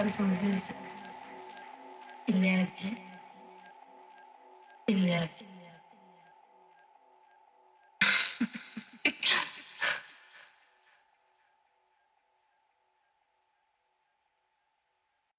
I'm wisdom, energy, energy.